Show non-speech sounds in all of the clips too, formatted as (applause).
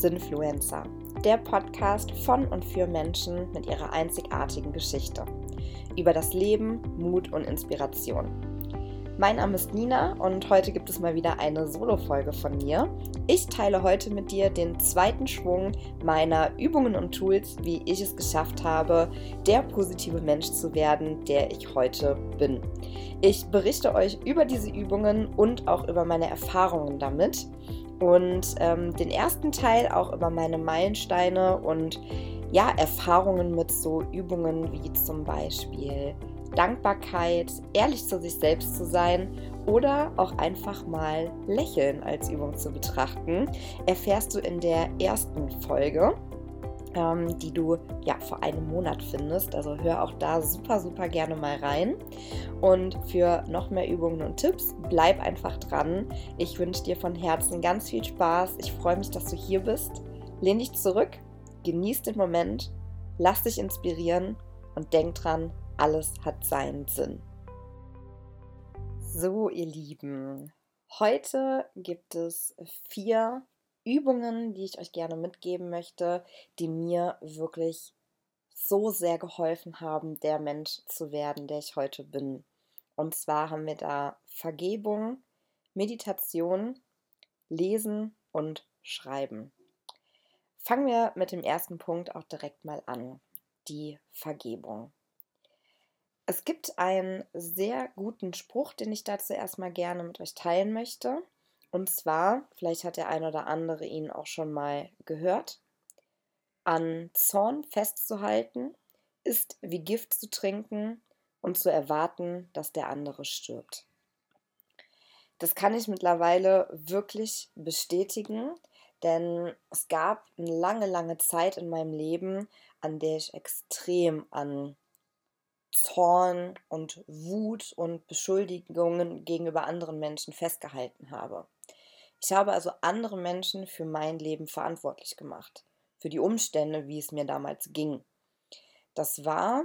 Sinfluencer, der Podcast von und für Menschen mit ihrer einzigartigen Geschichte. Über das Leben, Mut und Inspiration. Mein Name ist Nina und heute gibt es mal wieder eine Solo-Folge von mir. Ich teile heute mit dir den zweiten Schwung meiner Übungen und Tools, wie ich es geschafft habe, der positive Mensch zu werden, der ich heute bin. Ich berichte euch über diese Übungen und auch über meine Erfahrungen damit und ähm, den ersten Teil auch über meine Meilensteine und ja, Erfahrungen mit so Übungen wie zum Beispiel Dankbarkeit, ehrlich zu sich selbst zu sein oder auch einfach mal Lächeln als Übung zu betrachten, erfährst du in der ersten Folge ähm, die du ja vor einem Monat findest. Also hör auch da super, super gerne mal rein. Und für noch mehr Übungen und Tipps, bleib einfach dran. Ich wünsche dir von Herzen ganz viel Spaß. Ich freue mich, dass du hier bist. Lehn dich zurück, genieß den Moment, lass dich inspirieren und denk dran, alles hat seinen Sinn. So, ihr Lieben, heute gibt es vier Übungen, die ich euch gerne mitgeben möchte, die mir wirklich so sehr geholfen haben, der Mensch zu werden, der ich heute bin. Und zwar haben wir da Vergebung, Meditation, Lesen und Schreiben. Fangen wir mit dem ersten Punkt auch direkt mal an, die Vergebung. Es gibt einen sehr guten Spruch, den ich dazu erstmal gerne mit euch teilen möchte. Und zwar, vielleicht hat der ein oder andere ihn auch schon mal gehört, an Zorn festzuhalten ist wie Gift zu trinken und zu erwarten, dass der andere stirbt. Das kann ich mittlerweile wirklich bestätigen, denn es gab eine lange, lange Zeit in meinem Leben, an der ich extrem an Zorn und Wut und Beschuldigungen gegenüber anderen Menschen festgehalten habe. Ich habe also andere Menschen für mein Leben verantwortlich gemacht, für die Umstände, wie es mir damals ging. Das war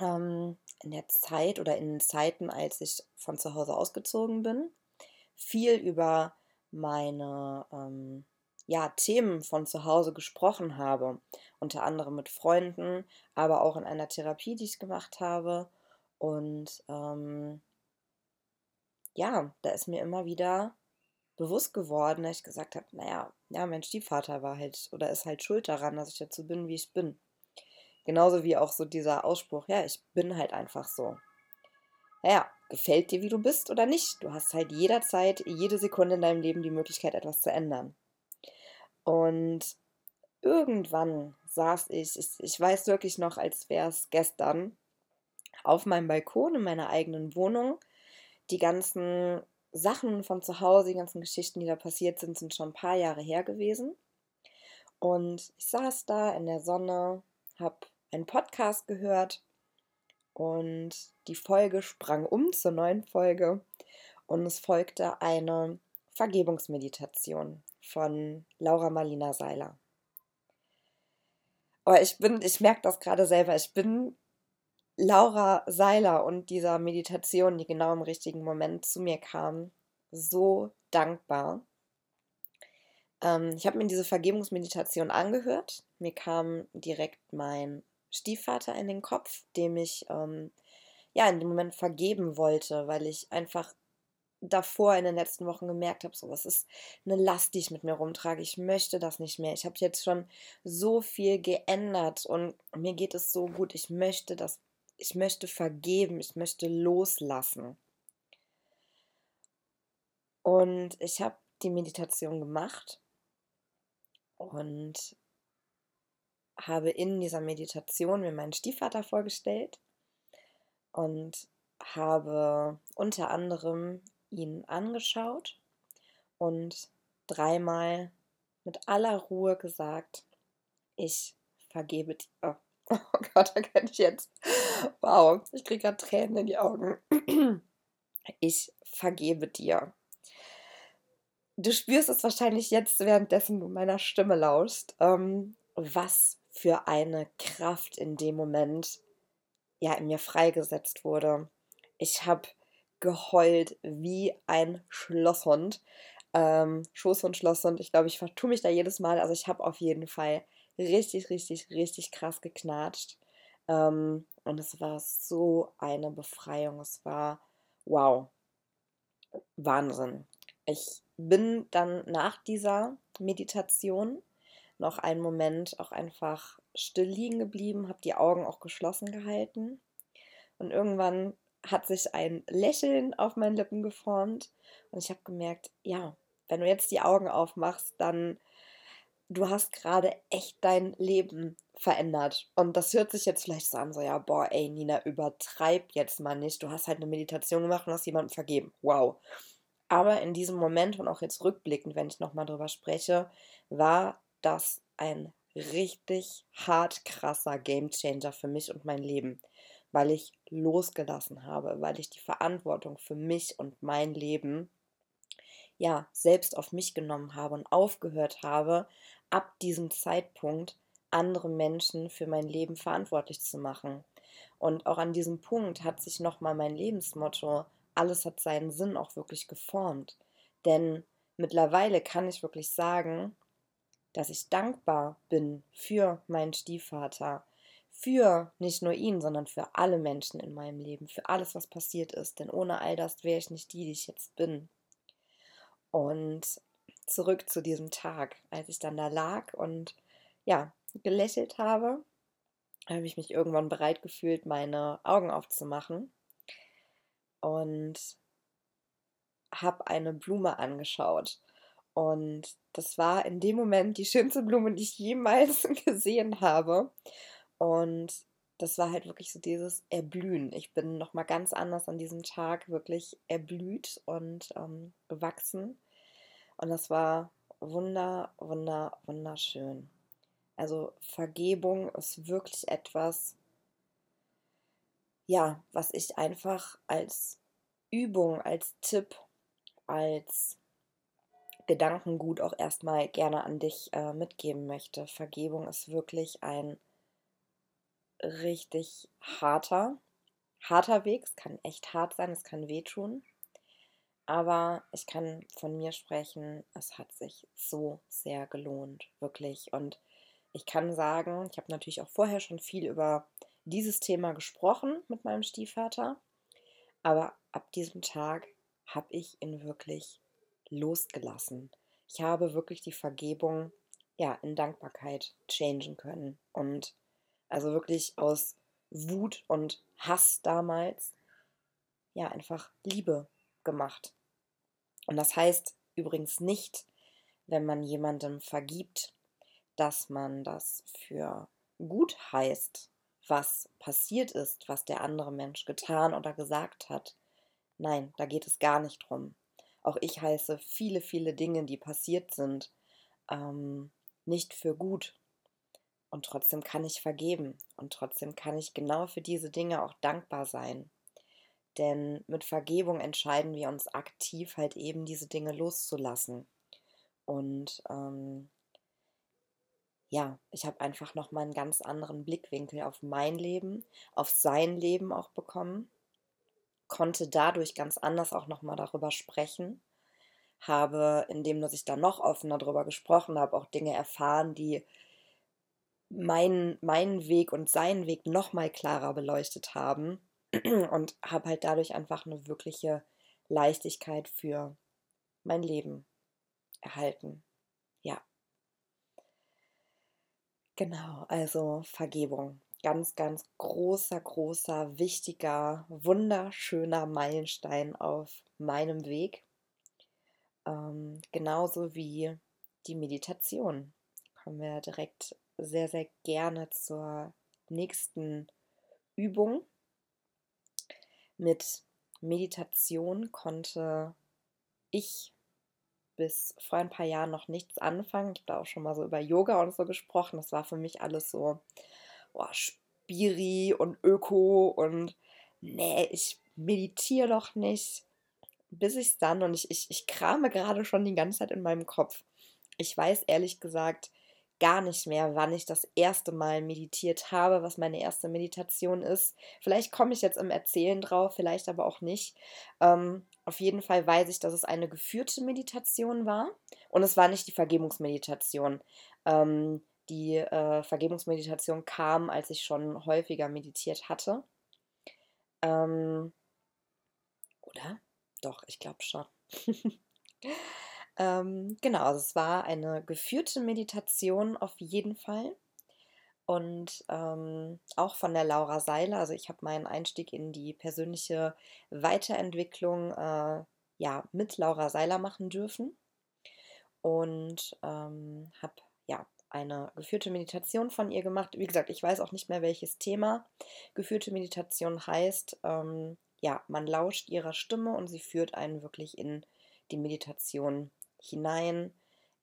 ähm, in der Zeit oder in den Zeiten, als ich von zu Hause ausgezogen bin, viel über meine ähm, ja, Themen von zu Hause gesprochen habe, unter anderem mit Freunden, aber auch in einer Therapie, die ich gemacht habe. Und ähm, ja, da ist mir immer wieder bewusst geworden, dass ich gesagt habe, naja, ja, mein Stiefvater war halt oder ist halt schuld daran, dass ich dazu bin, wie ich bin. Genauso wie auch so dieser Ausspruch, ja, ich bin halt einfach so. Naja, gefällt dir, wie du bist oder nicht? Du hast halt jederzeit, jede Sekunde in deinem Leben die Möglichkeit, etwas zu ändern. Und irgendwann saß ich, ich, ich weiß wirklich noch, als wäre es gestern, auf meinem Balkon in meiner eigenen Wohnung. Die ganzen Sachen von zu Hause, die ganzen Geschichten, die da passiert sind, sind schon ein paar Jahre her gewesen. Und ich saß da in der Sonne, habe einen Podcast gehört und die Folge sprang um zur neuen Folge und es folgte eine Vergebungsmeditation von Laura Marlina Seiler. Aber ich bin, ich merke das gerade selber, ich bin Laura Seiler und dieser Meditation, die genau im richtigen Moment zu mir kam, so dankbar. Ähm, ich habe mir diese Vergebungsmeditation angehört. Mir kam direkt mein Stiefvater in den Kopf, dem ich ähm, ja in dem Moment vergeben wollte, weil ich einfach davor in den letzten Wochen gemerkt habe, so was ist eine Last, die ich mit mir rumtrage. Ich möchte das nicht mehr. Ich habe jetzt schon so viel geändert und mir geht es so gut. Ich möchte das ich möchte vergeben, ich möchte loslassen. Und ich habe die Meditation gemacht und habe in dieser Meditation mir meinen Stiefvater vorgestellt und habe unter anderem ihn angeschaut und dreimal mit aller Ruhe gesagt, ich vergebe dir. (laughs) Oh Gott, da kann ich jetzt. Wow, ich kriege gerade Tränen in die Augen. (clears throat) Ich vergebe dir. Du spürst es wahrscheinlich jetzt, währenddessen du meiner Stimme lauschst, ähm, was für eine Kraft in dem Moment ja in mir freigesetzt wurde. Ich habe geheult wie ein Schlosshund. ähm, Schoß und Schloss und ich glaube, ich vertue mich da jedes Mal. Also ich habe auf jeden Fall richtig, richtig, richtig krass geknatscht. Ähm, und es war so eine Befreiung. Es war wow. Wahnsinn. Ich bin dann nach dieser Meditation noch einen Moment auch einfach still liegen geblieben, habe die Augen auch geschlossen gehalten. Und irgendwann hat sich ein Lächeln auf meinen Lippen geformt und ich habe gemerkt, ja, wenn du jetzt die Augen aufmachst, dann du hast gerade echt dein Leben verändert. Und das hört sich jetzt vielleicht so an, so ja, boah, ey, Nina, übertreib jetzt mal nicht. Du hast halt eine Meditation gemacht und hast jemandem vergeben. Wow. Aber in diesem Moment und auch jetzt rückblickend, wenn ich nochmal drüber spreche, war das ein richtig hart krasser Gamechanger für mich und mein Leben, weil ich losgelassen habe, weil ich die Verantwortung für mich und mein Leben ja selbst auf mich genommen habe und aufgehört habe, ab diesem Zeitpunkt andere Menschen für mein Leben verantwortlich zu machen. Und auch an diesem Punkt hat sich nochmal mein Lebensmotto, alles hat seinen Sinn auch wirklich geformt. Denn mittlerweile kann ich wirklich sagen, dass ich dankbar bin für meinen Stiefvater, für nicht nur ihn, sondern für alle Menschen in meinem Leben, für alles, was passiert ist. Denn ohne all das wäre ich nicht die, die ich jetzt bin. Und zurück zu diesem Tag, als ich dann da lag und ja, gelächelt habe, habe ich mich irgendwann bereit gefühlt, meine Augen aufzumachen und habe eine Blume angeschaut. Und das war in dem Moment die schönste Blume, die ich jemals (laughs) gesehen habe. Und das war halt wirklich so dieses Erblühen. Ich bin nochmal ganz anders an diesem Tag wirklich erblüht und ähm, gewachsen. Und das war wunder, wunder, wunderschön. Also Vergebung ist wirklich etwas, ja, was ich einfach als Übung, als Tipp, als Gedankengut auch erstmal gerne an dich äh, mitgeben möchte. Vergebung ist wirklich ein richtig harter, harter Weg. Es kann echt hart sein, es kann wehtun. Aber ich kann von mir sprechen, es hat sich so sehr gelohnt, wirklich. Und ich kann sagen, ich habe natürlich auch vorher schon viel über dieses Thema gesprochen mit meinem Stiefvater. Aber ab diesem Tag habe ich ihn wirklich losgelassen. Ich habe wirklich die Vergebung ja in Dankbarkeit changen können und also wirklich aus Wut und Hass damals ja einfach Liebe gemacht. Und das heißt übrigens nicht, wenn man jemandem vergibt, dass man das für gut heißt, was passiert ist, was der andere Mensch getan oder gesagt hat. Nein, da geht es gar nicht drum. Auch ich heiße viele, viele Dinge, die passiert sind, ähm, nicht für gut. Und trotzdem kann ich vergeben. Und trotzdem kann ich genau für diese Dinge auch dankbar sein. Denn mit Vergebung entscheiden wir uns aktiv halt eben diese Dinge loszulassen. Und ähm, ja, ich habe einfach nochmal einen ganz anderen Blickwinkel auf mein Leben, auf sein Leben auch bekommen konnte dadurch ganz anders auch nochmal darüber sprechen, habe, indem dass ich da noch offener darüber gesprochen habe, auch Dinge erfahren, die meinen, meinen Weg und seinen Weg nochmal klarer beleuchtet haben (clears throat) und habe halt dadurch einfach eine wirkliche Leichtigkeit für mein Leben erhalten. Ja. Genau, also Vergebung ganz, ganz großer, großer, wichtiger, wunderschöner Meilenstein auf meinem Weg. Ähm, genauso wie die Meditation. Kommen wir direkt sehr, sehr gerne zur nächsten Übung. Mit Meditation konnte ich bis vor ein paar Jahren noch nichts anfangen. Ich habe da auch schon mal so über Yoga und so gesprochen. Das war für mich alles so oh, Spiri und Öko und nee, ich meditiere doch nicht. Bis ich es dann und ich, ich, ich krame gerade schon die ganze Zeit in meinem Kopf. Ich weiß ehrlich gesagt gar nicht mehr, wann ich das erste Mal meditiert habe, was meine erste Meditation ist. Vielleicht komme ich jetzt im Erzählen drauf, vielleicht aber auch nicht. Ähm, Auf jeden Fall weiß ich, dass es eine geführte Meditation war und es war nicht die Vergebungsmeditation. Ähm, die äh, Vergebungsmeditation kam, als ich schon häufiger meditiert hatte. Ähm, oder? Doch, ich glaube schon. (laughs) ähm, genau, also es war eine geführte Meditation auf jeden Fall. Und ähm, auch von der Laura Seiler. Also ich habe meinen Einstieg in die persönliche Weiterentwicklung äh, ja, mit Laura Seiler machen dürfen. Und ähm, habe ja eine geführte Meditation von ihr gemacht. Wie gesagt, ich weiß auch nicht mehr welches Thema. Geführte Meditation heißt, ähm, ja, man lauscht ihrer Stimme und sie führt einen wirklich in die Meditation hinein.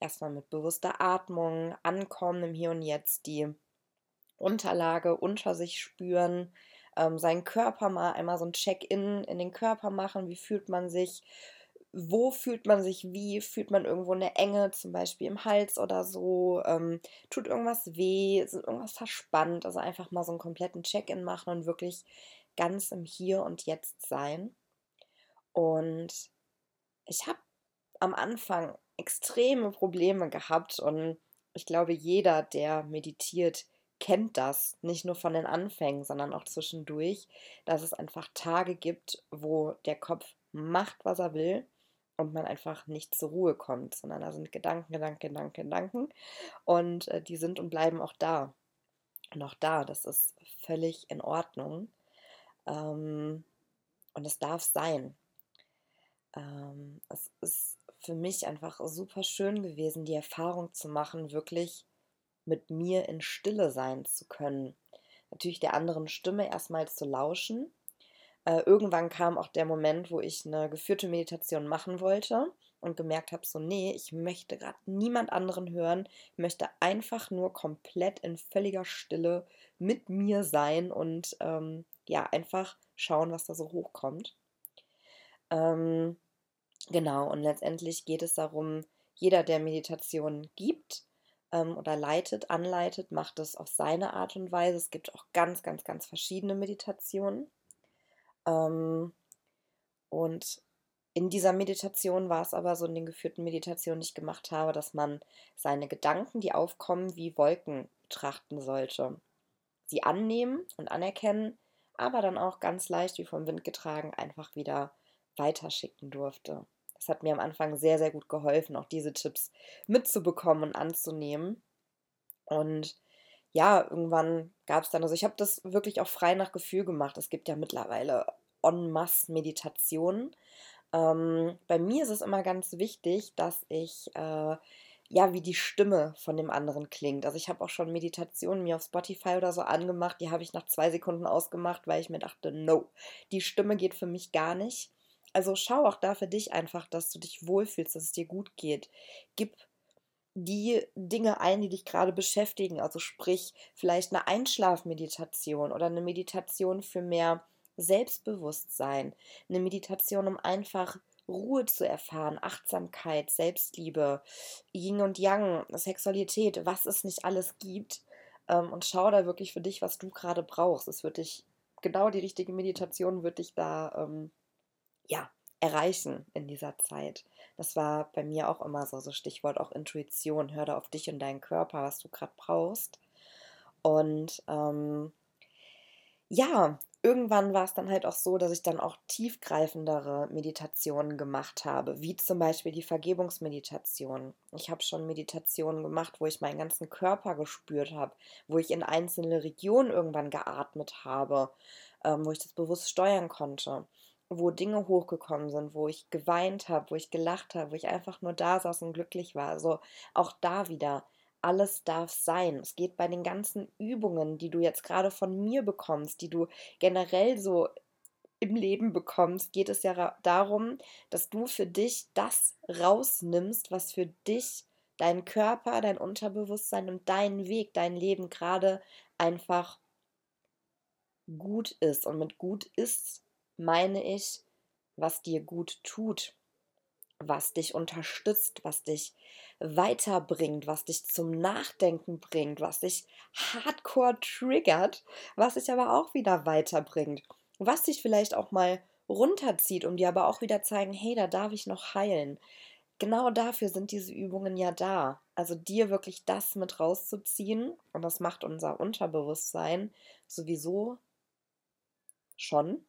Erstmal mit bewusster Atmung, Ankommen im Hier und Jetzt, die Unterlage unter sich spüren, ähm, seinen Körper mal einmal so ein Check-in in den Körper machen. Wie fühlt man sich? Wo fühlt man sich wie? Fühlt man irgendwo eine Enge, zum Beispiel im Hals oder so? Ähm, tut irgendwas weh? Ist irgendwas verspannt? Also einfach mal so einen kompletten Check-in machen und wirklich ganz im Hier und Jetzt sein. Und ich habe am Anfang extreme Probleme gehabt und ich glaube, jeder, der meditiert, kennt das, nicht nur von den Anfängen, sondern auch zwischendurch, dass es einfach Tage gibt, wo der Kopf macht, was er will und man einfach nicht zur Ruhe kommt, sondern da sind Gedanken, Gedanken, Gedanken, Gedanken und äh, die sind und bleiben auch da. Auch da, das ist völlig in Ordnung. Ähm, und es darf sein. Ähm, es ist für mich einfach super schön gewesen, die Erfahrung zu machen, wirklich mit mir in Stille sein zu können. Natürlich der anderen Stimme erstmal zu lauschen. Äh, irgendwann kam auch der Moment, wo ich eine geführte Meditation machen wollte und gemerkt habe, so, nee, ich möchte gerade niemand anderen hören, ich möchte einfach nur komplett in völliger Stille mit mir sein und ähm, ja, einfach schauen, was da so hochkommt. Ähm, genau, und letztendlich geht es darum, jeder, der Meditation gibt, ähm, oder leitet, anleitet, macht es auf seine Art und Weise. Es gibt auch ganz, ganz, ganz verschiedene Meditationen. Ähm, und in dieser Meditation war es aber so in den geführten Meditationen, die ich gemacht habe, dass man seine Gedanken, die aufkommen, wie Wolken betrachten sollte. Sie annehmen und anerkennen, aber dann auch ganz leicht wie vom Wind getragen einfach wieder weiterschicken durfte. Das hat mir am Anfang sehr, sehr gut geholfen, auch diese Tipps mitzubekommen und anzunehmen. Und ja, irgendwann gab es dann, also ich habe das wirklich auch frei nach Gefühl gemacht. Es gibt ja mittlerweile en masse Meditationen. Ähm, bei mir ist es immer ganz wichtig, dass ich äh, ja, wie die Stimme von dem anderen klingt. Also ich habe auch schon Meditationen mir auf Spotify oder so angemacht, die habe ich nach zwei Sekunden ausgemacht, weil ich mir dachte, no, die Stimme geht für mich gar nicht. Also schau auch da für dich einfach, dass du dich wohlfühlst, dass es dir gut geht. Gib die Dinge ein, die dich gerade beschäftigen. Also sprich, vielleicht eine Einschlafmeditation oder eine Meditation für mehr Selbstbewusstsein. Eine Meditation, um einfach Ruhe zu erfahren, Achtsamkeit, Selbstliebe, Yin und Yang, Sexualität, was es nicht alles gibt. Ähm, und schau da wirklich für dich, was du gerade brauchst. Es wird dich, genau die richtige Meditation wird dich da ähm, ja, erreichen in dieser Zeit. Das war bei mir auch immer so, so Stichwort auch Intuition. Hör da auf dich und deinen Körper, was du gerade brauchst. Und ähm, ja, irgendwann war es dann halt auch so, dass ich dann auch tiefgreifendere Meditationen gemacht habe, wie zum Beispiel die Vergebungsmeditation. Ich habe schon Meditationen gemacht, wo ich meinen ganzen Körper gespürt habe, wo ich in einzelne Regionen irgendwann geatmet habe, ähm, wo ich das bewusst steuern konnte wo Dinge hochgekommen sind, wo ich geweint habe, wo ich gelacht habe, wo ich einfach nur da saß und glücklich war. Also auch da wieder, alles darf sein. Es geht bei den ganzen Übungen, die du jetzt gerade von mir bekommst, die du generell so im Leben bekommst, geht es ja darum, dass du für dich das rausnimmst, was für dich dein Körper, dein Unterbewusstsein und dein Weg, dein Leben gerade einfach gut ist. Und mit gut ist meine ich, was dir gut tut, was dich unterstützt, was dich weiterbringt, was dich zum Nachdenken bringt, was dich hardcore triggert, was dich aber auch wieder weiterbringt, was dich vielleicht auch mal runterzieht, um dir aber auch wieder zeigen, hey, da darf ich noch heilen. Genau dafür sind diese Übungen ja da. Also dir wirklich das mit rauszuziehen und das macht unser Unterbewusstsein sowieso schon,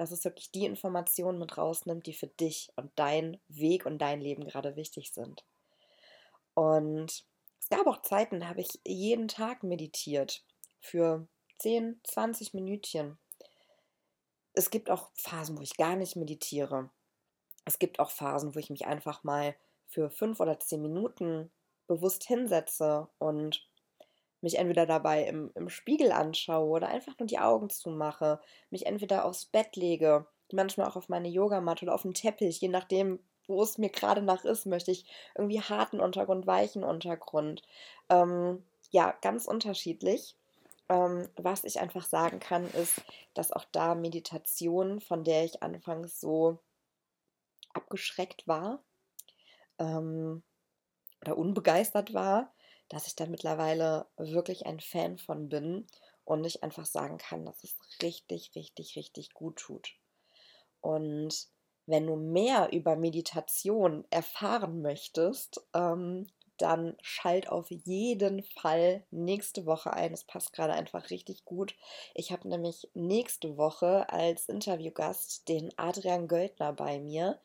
dass es wirklich die Informationen mit rausnimmt, die für dich und dein Weg und dein Leben gerade wichtig sind. Und es gab auch Zeiten, da habe ich jeden Tag meditiert für 10, 20 Minütchen. Es gibt auch Phasen, wo ich gar nicht meditiere. Es gibt auch Phasen, wo ich mich einfach mal für fünf oder zehn Minuten bewusst hinsetze und mich entweder dabei im, im Spiegel anschaue oder einfach nur die Augen zumache, mich entweder aufs Bett lege, manchmal auch auf meine Yogamatte oder auf den Teppich, je nachdem, wo es mir gerade nach ist, möchte ich irgendwie harten Untergrund, weichen Untergrund. Ähm, ja, ganz unterschiedlich. Ähm, was ich einfach sagen kann, ist, dass auch da Meditation, von der ich anfangs so abgeschreckt war ähm, oder unbegeistert war, dass ich da mittlerweile wirklich ein Fan von bin und ich einfach sagen kann, dass es richtig, richtig, richtig gut tut. Und wenn du mehr über Meditation erfahren möchtest, ähm, dann schalt auf jeden Fall nächste Woche ein. Es passt gerade einfach richtig gut. Ich habe nämlich nächste Woche als Interviewgast den Adrian Göldner bei mir.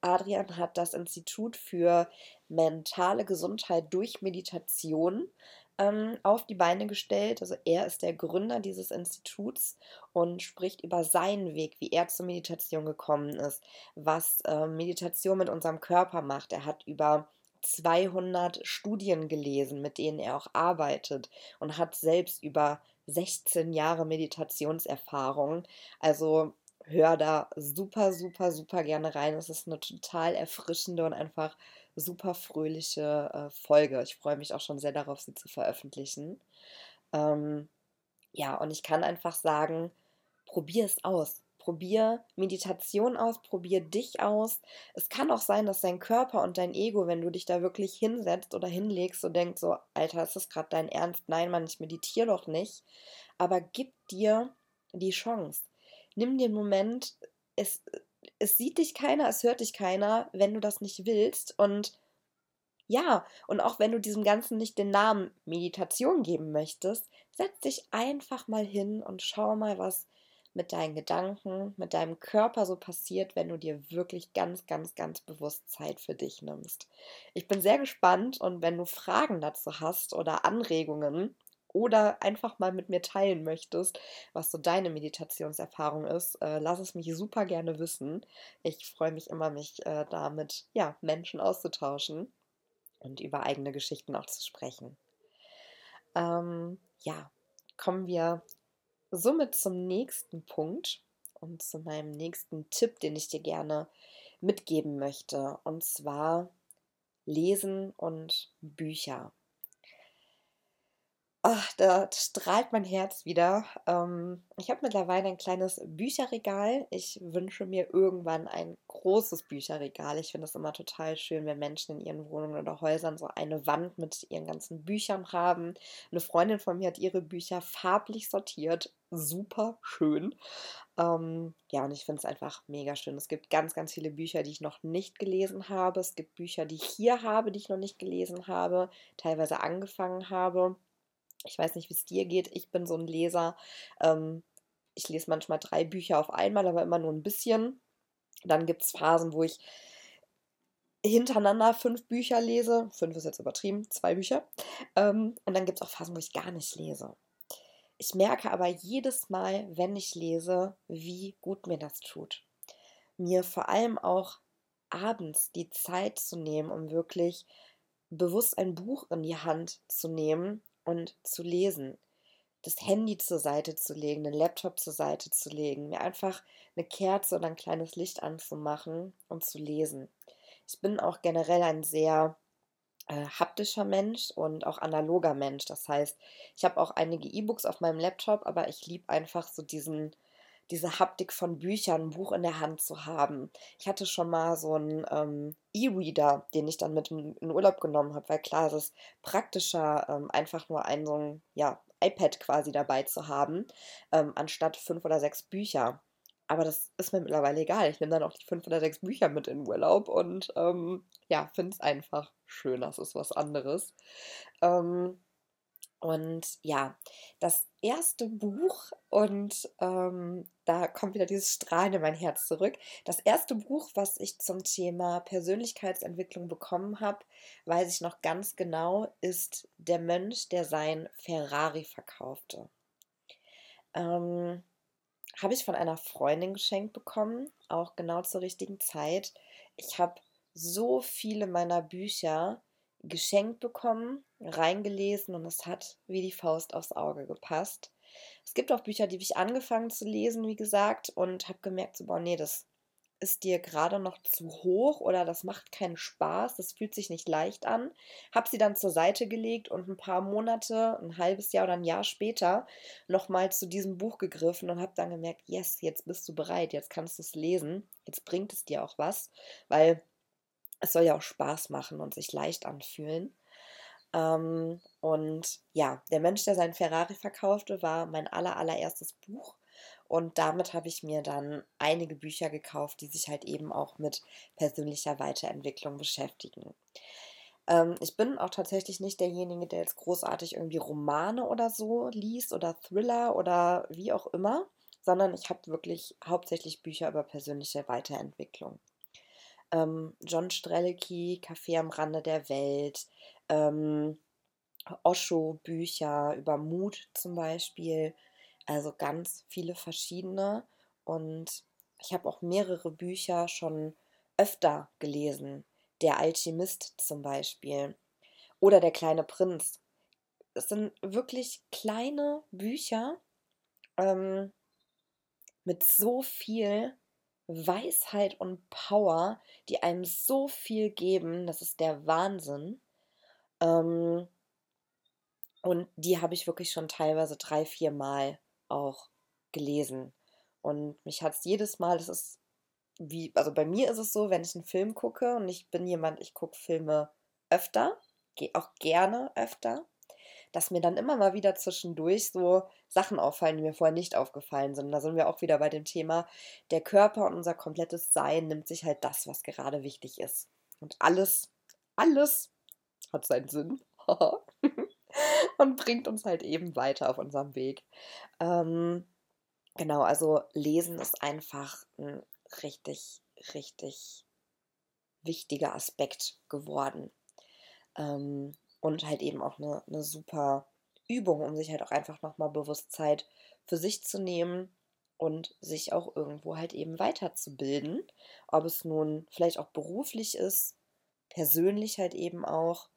Adrian hat das Institut für mentale Gesundheit durch Meditation ähm, auf die Beine gestellt. Also er ist der Gründer dieses Instituts und spricht über seinen Weg, wie er zur Meditation gekommen ist, was äh, Meditation mit unserem Körper macht. Er hat über 200 Studien gelesen, mit denen er auch arbeitet und hat selbst über 16 Jahre Meditationserfahrung. Also hör da super, super, super gerne rein. Es ist eine total erfrischende und einfach super fröhliche äh, Folge. Ich freue mich auch schon sehr darauf, sie zu veröffentlichen. Ähm, ja, und ich kann einfach sagen, probier es aus. Probier Meditation aus, probier dich aus. Es kann auch sein, dass dein Körper und dein Ego, wenn du dich da wirklich hinsetzt oder hinlegst, so denkt so, Alter, ist das gerade dein Ernst? Nein, Mann, ich meditiere doch nicht. Aber gib dir die Chance nimm den Moment, es, es sieht dich keiner, es hört dich keiner, wenn du das nicht willst. Und ja, und auch wenn du diesem Ganzen nicht den Namen Meditation geben möchtest, setz dich einfach mal hin und schau mal, was mit deinen Gedanken, mit deinem Körper so passiert, wenn du dir wirklich ganz, ganz, ganz bewusst Zeit für dich nimmst. Ich bin sehr gespannt und wenn du Fragen dazu hast oder Anregungen, oder einfach mal mit mir teilen möchtest, was so deine Meditationserfahrung ist, äh, lass es mich super gerne wissen. Ich freue mich immer, mich äh, da mit ja, Menschen auszutauschen und über eigene Geschichten auch zu sprechen. Ähm, ja, kommen wir somit zum nächsten Punkt und zu meinem nächsten Tipp, den ich dir gerne mitgeben möchte. Und zwar Lesen und Bücher. Ach, da strahlt mein Herz wieder. Ähm, ich habe mittlerweile ein kleines Bücherregal. Ich wünsche mir irgendwann ein großes Bücherregal. Ich finde es immer total schön, wenn Menschen in ihren Wohnungen oder Häusern so eine Wand mit ihren ganzen Büchern haben. Eine Freundin von mir hat ihre Bücher farblich sortiert. Super schön. Ähm, ja, und ich finde es einfach mega schön. Es gibt ganz, ganz viele Bücher, die ich noch nicht gelesen habe. Es gibt Bücher, die ich hier habe, die ich noch nicht gelesen habe, teilweise angefangen habe. Ich weiß nicht, wie es dir geht. Ich bin so ein Leser. Ähm, ich lese manchmal drei Bücher auf einmal, aber immer nur ein bisschen. Dann gibt es Phasen, wo ich hintereinander fünf Bücher lese. Fünf ist jetzt übertrieben, zwei Bücher. Ähm, und dann gibt es auch Phasen, wo ich gar nicht lese. Ich merke aber jedes Mal, wenn ich lese, wie gut mir das tut. Mir vor allem auch abends die Zeit zu nehmen, um wirklich bewusst ein Buch in die Hand zu nehmen und zu lesen, das Handy zur Seite zu legen, den Laptop zur Seite zu legen, mir einfach eine Kerze oder ein kleines Licht anzumachen und zu lesen. Ich bin auch generell ein sehr äh, haptischer Mensch und auch analoger Mensch. Das heißt, ich habe auch einige E-Books auf meinem Laptop, aber ich liebe einfach so diesen diese Haptik von Büchern, ein Buch in der Hand zu haben. Ich hatte schon mal so einen ähm, E-Reader, den ich dann mit in Urlaub genommen habe, weil klar, es ist praktischer, ähm, einfach nur ein so ein ja, iPad quasi dabei zu haben, ähm, anstatt fünf oder sechs Bücher. aber das ist mir mittlerweile egal. Ich nehme dann auch die fünf oder sechs Bücher mit in Urlaub und ähm, ja, finde es einfach schön. Das ist was anderes. Ähm, und ja, das erste Buch, und ähm, da kommt wieder dieses Strahlen in mein Herz zurück. Das erste Buch, was ich zum Thema Persönlichkeitsentwicklung bekommen habe, weiß ich noch ganz genau, ist Der Mönch, der sein Ferrari verkaufte. Ähm, habe ich von einer Freundin geschenkt bekommen, auch genau zur richtigen Zeit. Ich habe so viele meiner Bücher geschenkt bekommen, reingelesen und es hat wie die Faust aufs Auge gepasst. Es gibt auch Bücher, die habe ich angefangen zu lesen, wie gesagt, und habe gemerkt, so, boah, nee, das ist dir gerade noch zu hoch oder das macht keinen Spaß, das fühlt sich nicht leicht an. Habe sie dann zur Seite gelegt und ein paar Monate, ein halbes Jahr oder ein Jahr später nochmal zu diesem Buch gegriffen und habe dann gemerkt, yes, jetzt bist du bereit, jetzt kannst du es lesen, jetzt bringt es dir auch was, weil es soll ja auch Spaß machen und sich leicht anfühlen. Ähm, und ja, der Mensch, der seinen Ferrari verkaufte, war mein aller, allererstes Buch. Und damit habe ich mir dann einige Bücher gekauft, die sich halt eben auch mit persönlicher Weiterentwicklung beschäftigen. Ähm, ich bin auch tatsächlich nicht derjenige, der jetzt großartig irgendwie Romane oder so liest oder Thriller oder wie auch immer, sondern ich habe wirklich hauptsächlich Bücher über persönliche Weiterentwicklung ähm, John Strelicki, Café am Rande der Welt, ähm, Osho-Bücher über Mut zum Beispiel. Also ganz viele verschiedene. Und ich habe auch mehrere Bücher schon öfter gelesen. Der Alchemist zum Beispiel. Oder Der kleine Prinz. Es sind wirklich kleine Bücher ähm, mit so viel Weisheit und Power, die einem so viel geben. Das ist der Wahnsinn. Ähm, und die habe ich wirklich schon teilweise drei, vier Mal auch gelesen. Und mich hat es jedes Mal, das ist wie, also bei mir ist es so, wenn ich einen Film gucke und ich bin jemand, ich gucke Filme öfter, gehe auch gerne öfter dass mir dann immer mal wieder zwischendurch so Sachen auffallen, die mir vorher nicht aufgefallen sind. Da sind wir auch wieder bei dem Thema, der Körper und unser komplettes Sein nimmt sich halt das, was gerade wichtig ist. Und alles, alles hat seinen Sinn. (laughs) und bringt uns halt eben weiter auf unserem Weg. Ähm, genau, also Lesen ist einfach ein richtig, richtig wichtiger Aspekt geworden. Ähm, und halt eben auch eine, eine super Übung, um sich halt auch einfach nochmal bewusst Zeit für sich zu nehmen und sich auch irgendwo halt eben weiterzubilden. Ob es nun vielleicht auch beruflich ist, persönlich halt eben auch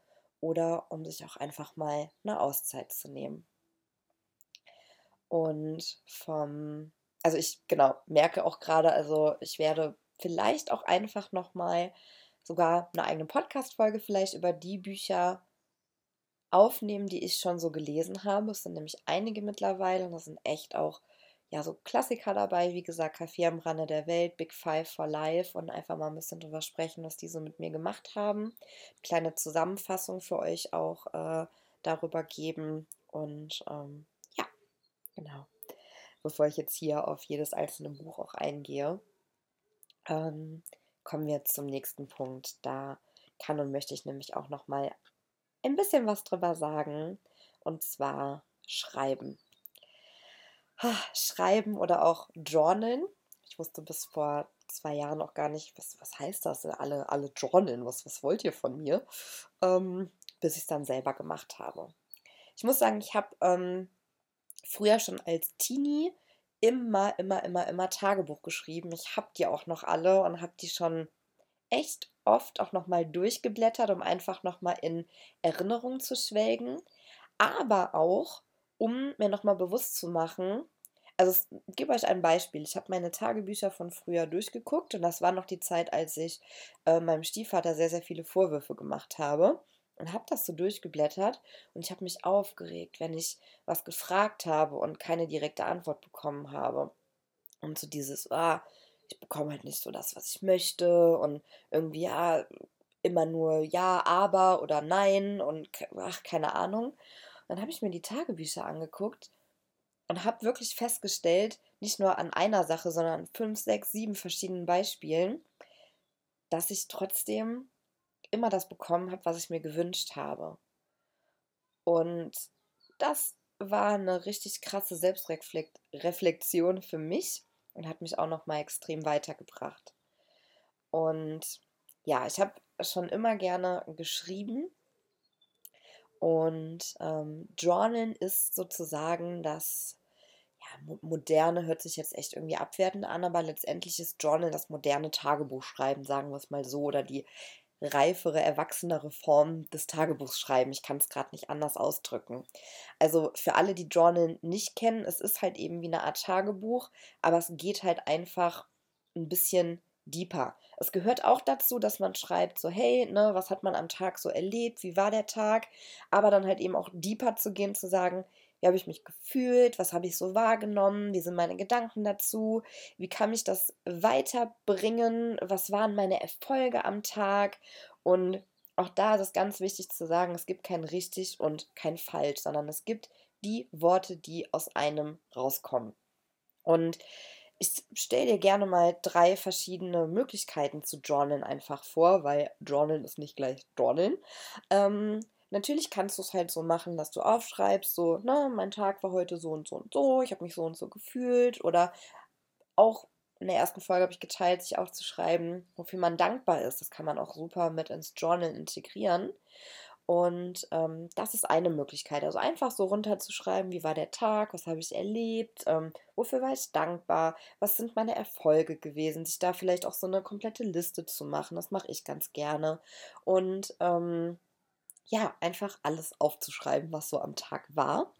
oder um sich auch einfach mal eine Auszeit zu nehmen. Und vom, also ich genau merke auch gerade, also ich werde vielleicht auch einfach nochmal sogar eine eigene Podcast-Folge vielleicht über die Bücher aufnehmen, die ich schon so gelesen habe. Es sind nämlich einige mittlerweile und das sind echt auch ja so Klassiker dabei, wie gesagt, Kaffee am Rande der Welt, Big Five for Life und einfach mal ein bisschen drüber sprechen, was die so mit mir gemacht haben. Kleine Zusammenfassung für euch auch äh, darüber geben und ähm, ja, genau. Bevor ich jetzt hier auf jedes einzelne Buch auch eingehe, ähm, kommen wir zum nächsten Punkt. Da kann und möchte ich nämlich auch nochmal ein bisschen was drüber sagen. Und zwar Schreiben. Schreiben oder auch Journalen. Ich wusste bis vor zwei Jahren auch gar nicht, was, was heißt das? Alle, alle Journalen, was, was wollt ihr von mir? Ähm, bis ich es dann selber gemacht habe. Ich muss sagen, ich habe ähm, früher schon als Teenie immer, immer, immer, immer Tagebuch geschrieben. Ich habe die auch noch alle und habe die schon echt oft auch nochmal durchgeblättert, um einfach nochmal in Erinnerung zu schwelgen, aber auch, um mir nochmal bewusst zu machen, also ich gebe euch ein Beispiel. Ich habe meine Tagebücher von früher durchgeguckt und das war noch die Zeit, als ich äh, meinem Stiefvater sehr, sehr viele Vorwürfe gemacht habe und habe das so durchgeblättert und ich habe mich aufgeregt, wenn ich was gefragt habe und keine direkte Antwort bekommen habe. Und so dieses, ah, ich bekomme halt nicht so das, was ich möchte und irgendwie ja immer nur ja, aber oder nein und ach, keine Ahnung. Und dann habe ich mir die Tagebücher angeguckt und habe wirklich festgestellt, nicht nur an einer Sache, sondern an fünf, sechs, sieben verschiedenen Beispielen, dass ich trotzdem immer das bekommen habe, was ich mir gewünscht habe. Und das war eine richtig krasse Selbstreflexion für mich und hat mich auch noch mal extrem weitergebracht. Und ja, ich habe schon immer gerne geschrieben und ähm, Journalen ist sozusagen das ja, moderne, hört sich jetzt echt irgendwie abwertend an, aber letztendlich ist Journal das moderne Tagebuchschreiben, sagen wir es mal so, oder die reifere, erwachsenere Form des Tagebuchschreiben. Ich kann es gerade nicht anders ausdrücken. Also für alle, die Journal nicht kennen, es ist halt eben wie eine Art Tagebuch, aber es geht halt einfach ein bisschen deeper. Es gehört auch dazu, dass man schreibt, so hey, ne, was hat man am Tag so erlebt, wie war der Tag, aber dann halt eben auch deeper zu gehen, zu sagen, wie habe ich mich gefühlt, was habe ich so wahrgenommen, wie sind meine Gedanken dazu, wie kann ich das weiterbringen, was waren meine Erfolge am Tag? Und auch da ist es ganz wichtig zu sagen, es gibt kein richtig und kein falsch, sondern es gibt die Worte, die aus einem rauskommen. Und ich stelle dir gerne mal drei verschiedene Möglichkeiten zu Journalen einfach vor, weil Journalen ist nicht gleich Journalen. Ähm, natürlich kannst du es halt so machen, dass du aufschreibst, so, ne, mein Tag war heute so und so und so, ich habe mich so und so gefühlt. Oder auch in der ersten Folge habe ich geteilt, sich aufzuschreiben, wofür man dankbar ist. Das kann man auch super mit ins Journal integrieren. Und ähm, das ist eine Möglichkeit. Also einfach so runterzuschreiben, wie war der Tag, was habe ich erlebt, ähm, wofür war ich dankbar, was sind meine Erfolge gewesen, sich da vielleicht auch so eine komplette Liste zu machen. Das mache ich ganz gerne. Und ähm, ja, einfach alles aufzuschreiben, was so am Tag war.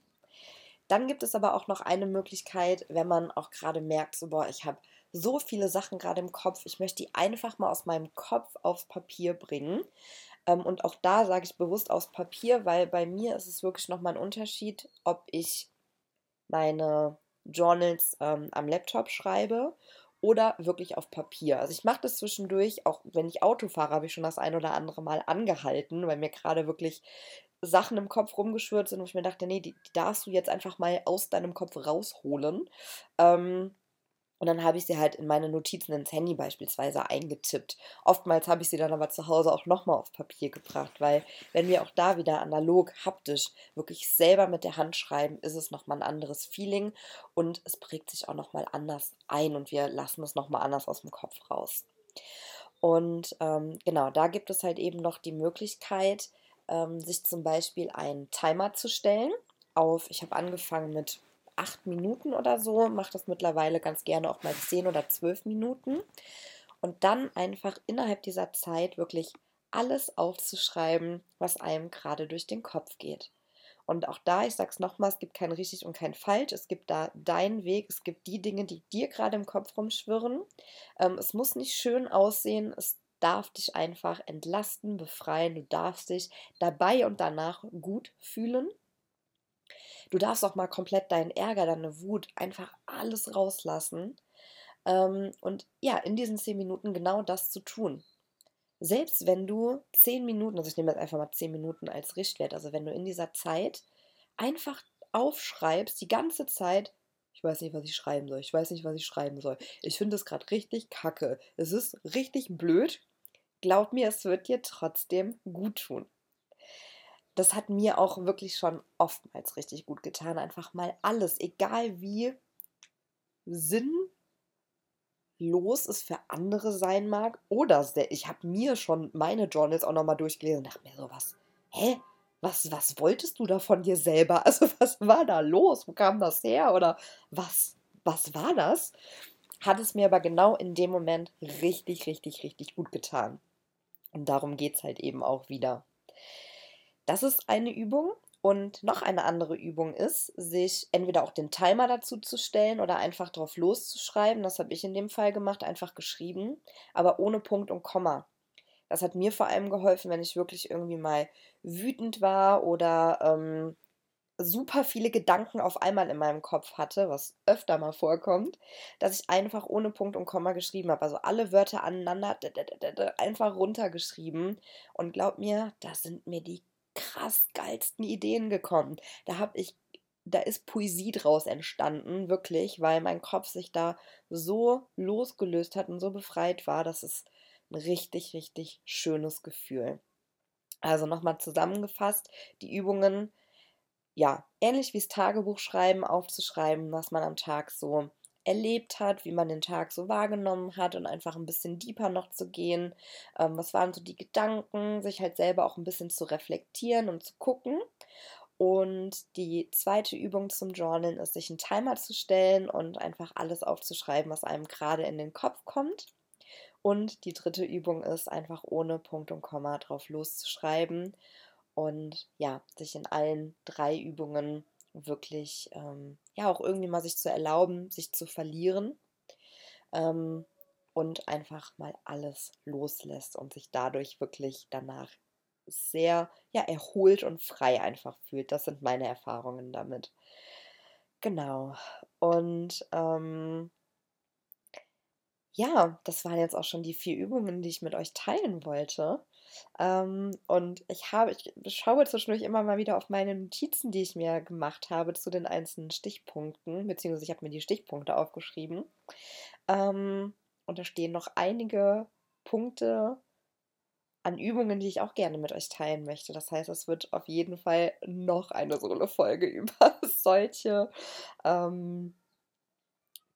Dann gibt es aber auch noch eine Möglichkeit, wenn man auch gerade merkt, so, boah, ich habe so viele Sachen gerade im Kopf, ich möchte die einfach mal aus meinem Kopf aufs Papier bringen. Ähm, und auch da sage ich bewusst aus Papier, weil bei mir ist es wirklich nochmal ein Unterschied, ob ich meine Journals ähm, am Laptop schreibe oder wirklich auf Papier. Also ich mache das zwischendurch, auch wenn ich Auto fahre, habe ich schon das ein oder andere Mal angehalten, weil mir gerade wirklich Sachen im Kopf rumgeschwört sind, wo ich mir dachte, nee, die, die darfst du jetzt einfach mal aus deinem Kopf rausholen. Ähm, und dann habe ich sie halt in meine Notizen ins Handy beispielsweise eingetippt. Oftmals habe ich sie dann aber zu Hause auch nochmal auf Papier gebracht, weil wenn wir auch da wieder analog, haptisch, wirklich selber mit der Hand schreiben, ist es nochmal ein anderes Feeling und es prägt sich auch nochmal anders ein und wir lassen es nochmal anders aus dem Kopf raus. Und ähm, genau, da gibt es halt eben noch die Möglichkeit, ähm, sich zum Beispiel einen Timer zu stellen auf, ich habe angefangen mit acht Minuten oder so, mache das mittlerweile ganz gerne auch mal zehn oder zwölf Minuten. Und dann einfach innerhalb dieser Zeit wirklich alles aufzuschreiben, was einem gerade durch den Kopf geht. Und auch da, ich sage es nochmal, es gibt kein richtig und kein falsch. Es gibt da deinen Weg. Es gibt die Dinge, die dir gerade im Kopf rumschwirren. Ähm, es muss nicht schön aussehen. Es darf dich einfach entlasten, befreien. Du darfst dich dabei und danach gut fühlen. Du darfst auch mal komplett deinen Ärger, deine Wut, einfach alles rauslassen. Ähm, und ja, in diesen zehn Minuten genau das zu tun. Selbst wenn du zehn Minuten, also ich nehme jetzt einfach mal zehn Minuten als Richtwert, also wenn du in dieser Zeit einfach aufschreibst, die ganze Zeit, ich weiß nicht, was ich schreiben soll, ich weiß nicht, was ich schreiben soll. Ich finde es gerade richtig kacke. Es ist richtig blöd. Glaub mir, es wird dir trotzdem gut tun das hat mir auch wirklich schon oftmals richtig gut getan. Einfach mal alles, egal wie sinnlos es für andere sein mag. Oder ich habe mir schon meine Journals auch nochmal durchgelesen und dachte mir so, was, hä? Was, was wolltest du da von dir selber? (laughs) Also was war da los? Wo kam das her? Oder was, was war das? Hat es mir aber genau in dem Moment richtig, richtig, richtig gut getan. Und darum geht es halt eben auch wieder. Das ist eine Übung. Und noch eine andere Übung ist, sich entweder auch den Timer dazu zu stellen oder einfach drauf loszuschreiben. Das habe ich in dem Fall gemacht, einfach geschrieben, aber ohne Punkt und Komma. Das hat mir vor allem geholfen, wenn ich wirklich irgendwie mal wütend war oder ähm, super viele Gedanken auf einmal in meinem Kopf hatte, was öfter mal vorkommt, dass ich einfach ohne Punkt und Komma geschrieben habe. Also alle Wörter aneinander einfach runtergeschrieben. Und glaub mir, da sind mir die krass geilsten Ideen gekommen. Da habe ich da ist Poesie draus entstanden, wirklich, weil mein Kopf sich da so losgelöst hat und so befreit war, dass es ein richtig, richtig schönes Gefühl. Also nochmal zusammengefasst, die Übungen, ja, ähnlich wie das Tagebuch schreiben, aufzuschreiben, was man am Tag so erlebt hat, wie man den Tag so wahrgenommen hat und einfach ein bisschen deeper noch zu gehen. Ähm, was waren so die Gedanken, sich halt selber auch ein bisschen zu reflektieren und zu gucken. Und die zweite Übung zum Journalen ist, sich einen Timer zu stellen und einfach alles aufzuschreiben, was einem gerade in den Kopf kommt. Und die dritte Übung ist einfach ohne Punkt und Komma drauf loszuschreiben und ja, sich in allen drei Übungen wirklich ähm, ja auch irgendwie mal sich zu erlauben, sich zu verlieren ähm, und einfach mal alles loslässt und sich dadurch wirklich danach sehr ja, erholt und frei einfach fühlt. Das sind meine Erfahrungen damit. Genau. Und ähm, ja, das waren jetzt auch schon die vier Übungen, die ich mit euch teilen wollte. Ähm, und ich habe, ich schaue zwischendurch immer mal wieder auf meine Notizen, die ich mir gemacht habe zu den einzelnen Stichpunkten, beziehungsweise ich habe mir die Stichpunkte aufgeschrieben. Ähm, und da stehen noch einige Punkte an Übungen, die ich auch gerne mit euch teilen möchte. Das heißt, es wird auf jeden Fall noch eine Solo-Folge (laughs) über solche ähm,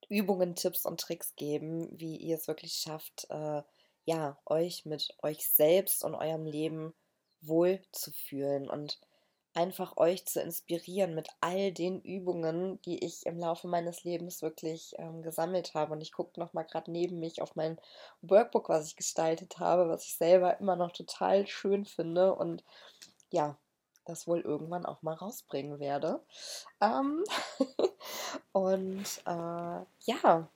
Übungen, Tipps und Tricks geben, wie ihr es wirklich schafft, äh, ja, euch mit euch selbst und eurem Leben wohl zu fühlen und einfach euch zu inspirieren mit all den Übungen, die ich im Laufe meines Lebens wirklich ähm, gesammelt habe. Und ich gucke nochmal gerade neben mich auf mein Workbook, was ich gestaltet habe, was ich selber immer noch total schön finde und ja, das wohl irgendwann auch mal rausbringen werde. Ähm (laughs) und äh, ja,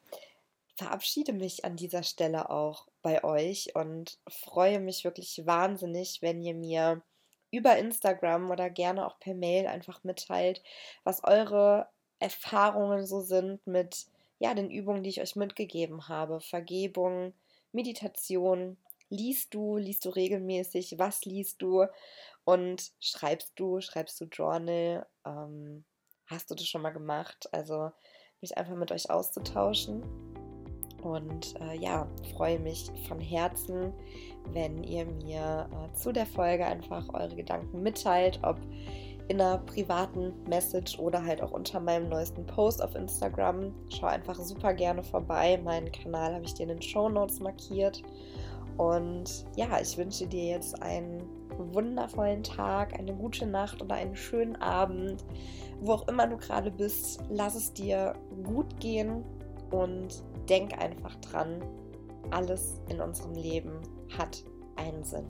verabschiede mich an dieser Stelle auch bei euch und freue mich wirklich wahnsinnig, wenn ihr mir über Instagram oder gerne auch per Mail einfach mitteilt, was eure Erfahrungen so sind mit ja, den Übungen, die ich euch mitgegeben habe. Vergebung, Meditation. Liest du, liest du regelmäßig? Was liest du? Und schreibst du, schreibst du Journal? Ähm, hast du das schon mal gemacht? Also mich einfach mit euch auszutauschen. Und äh, ja, freue mich von Herzen, wenn ihr mir äh, zu der Folge einfach eure Gedanken mitteilt, ob in einer privaten Message oder halt auch unter meinem neuesten Post auf Instagram. Schau einfach super gerne vorbei. Meinen Kanal habe ich dir in den Show Notes markiert. Und ja, ich wünsche dir jetzt einen wundervollen Tag, eine gute Nacht oder einen schönen Abend. Wo auch immer du gerade bist, lass es dir gut gehen und denk einfach dran, alles in unserem Leben hat einen Sinn.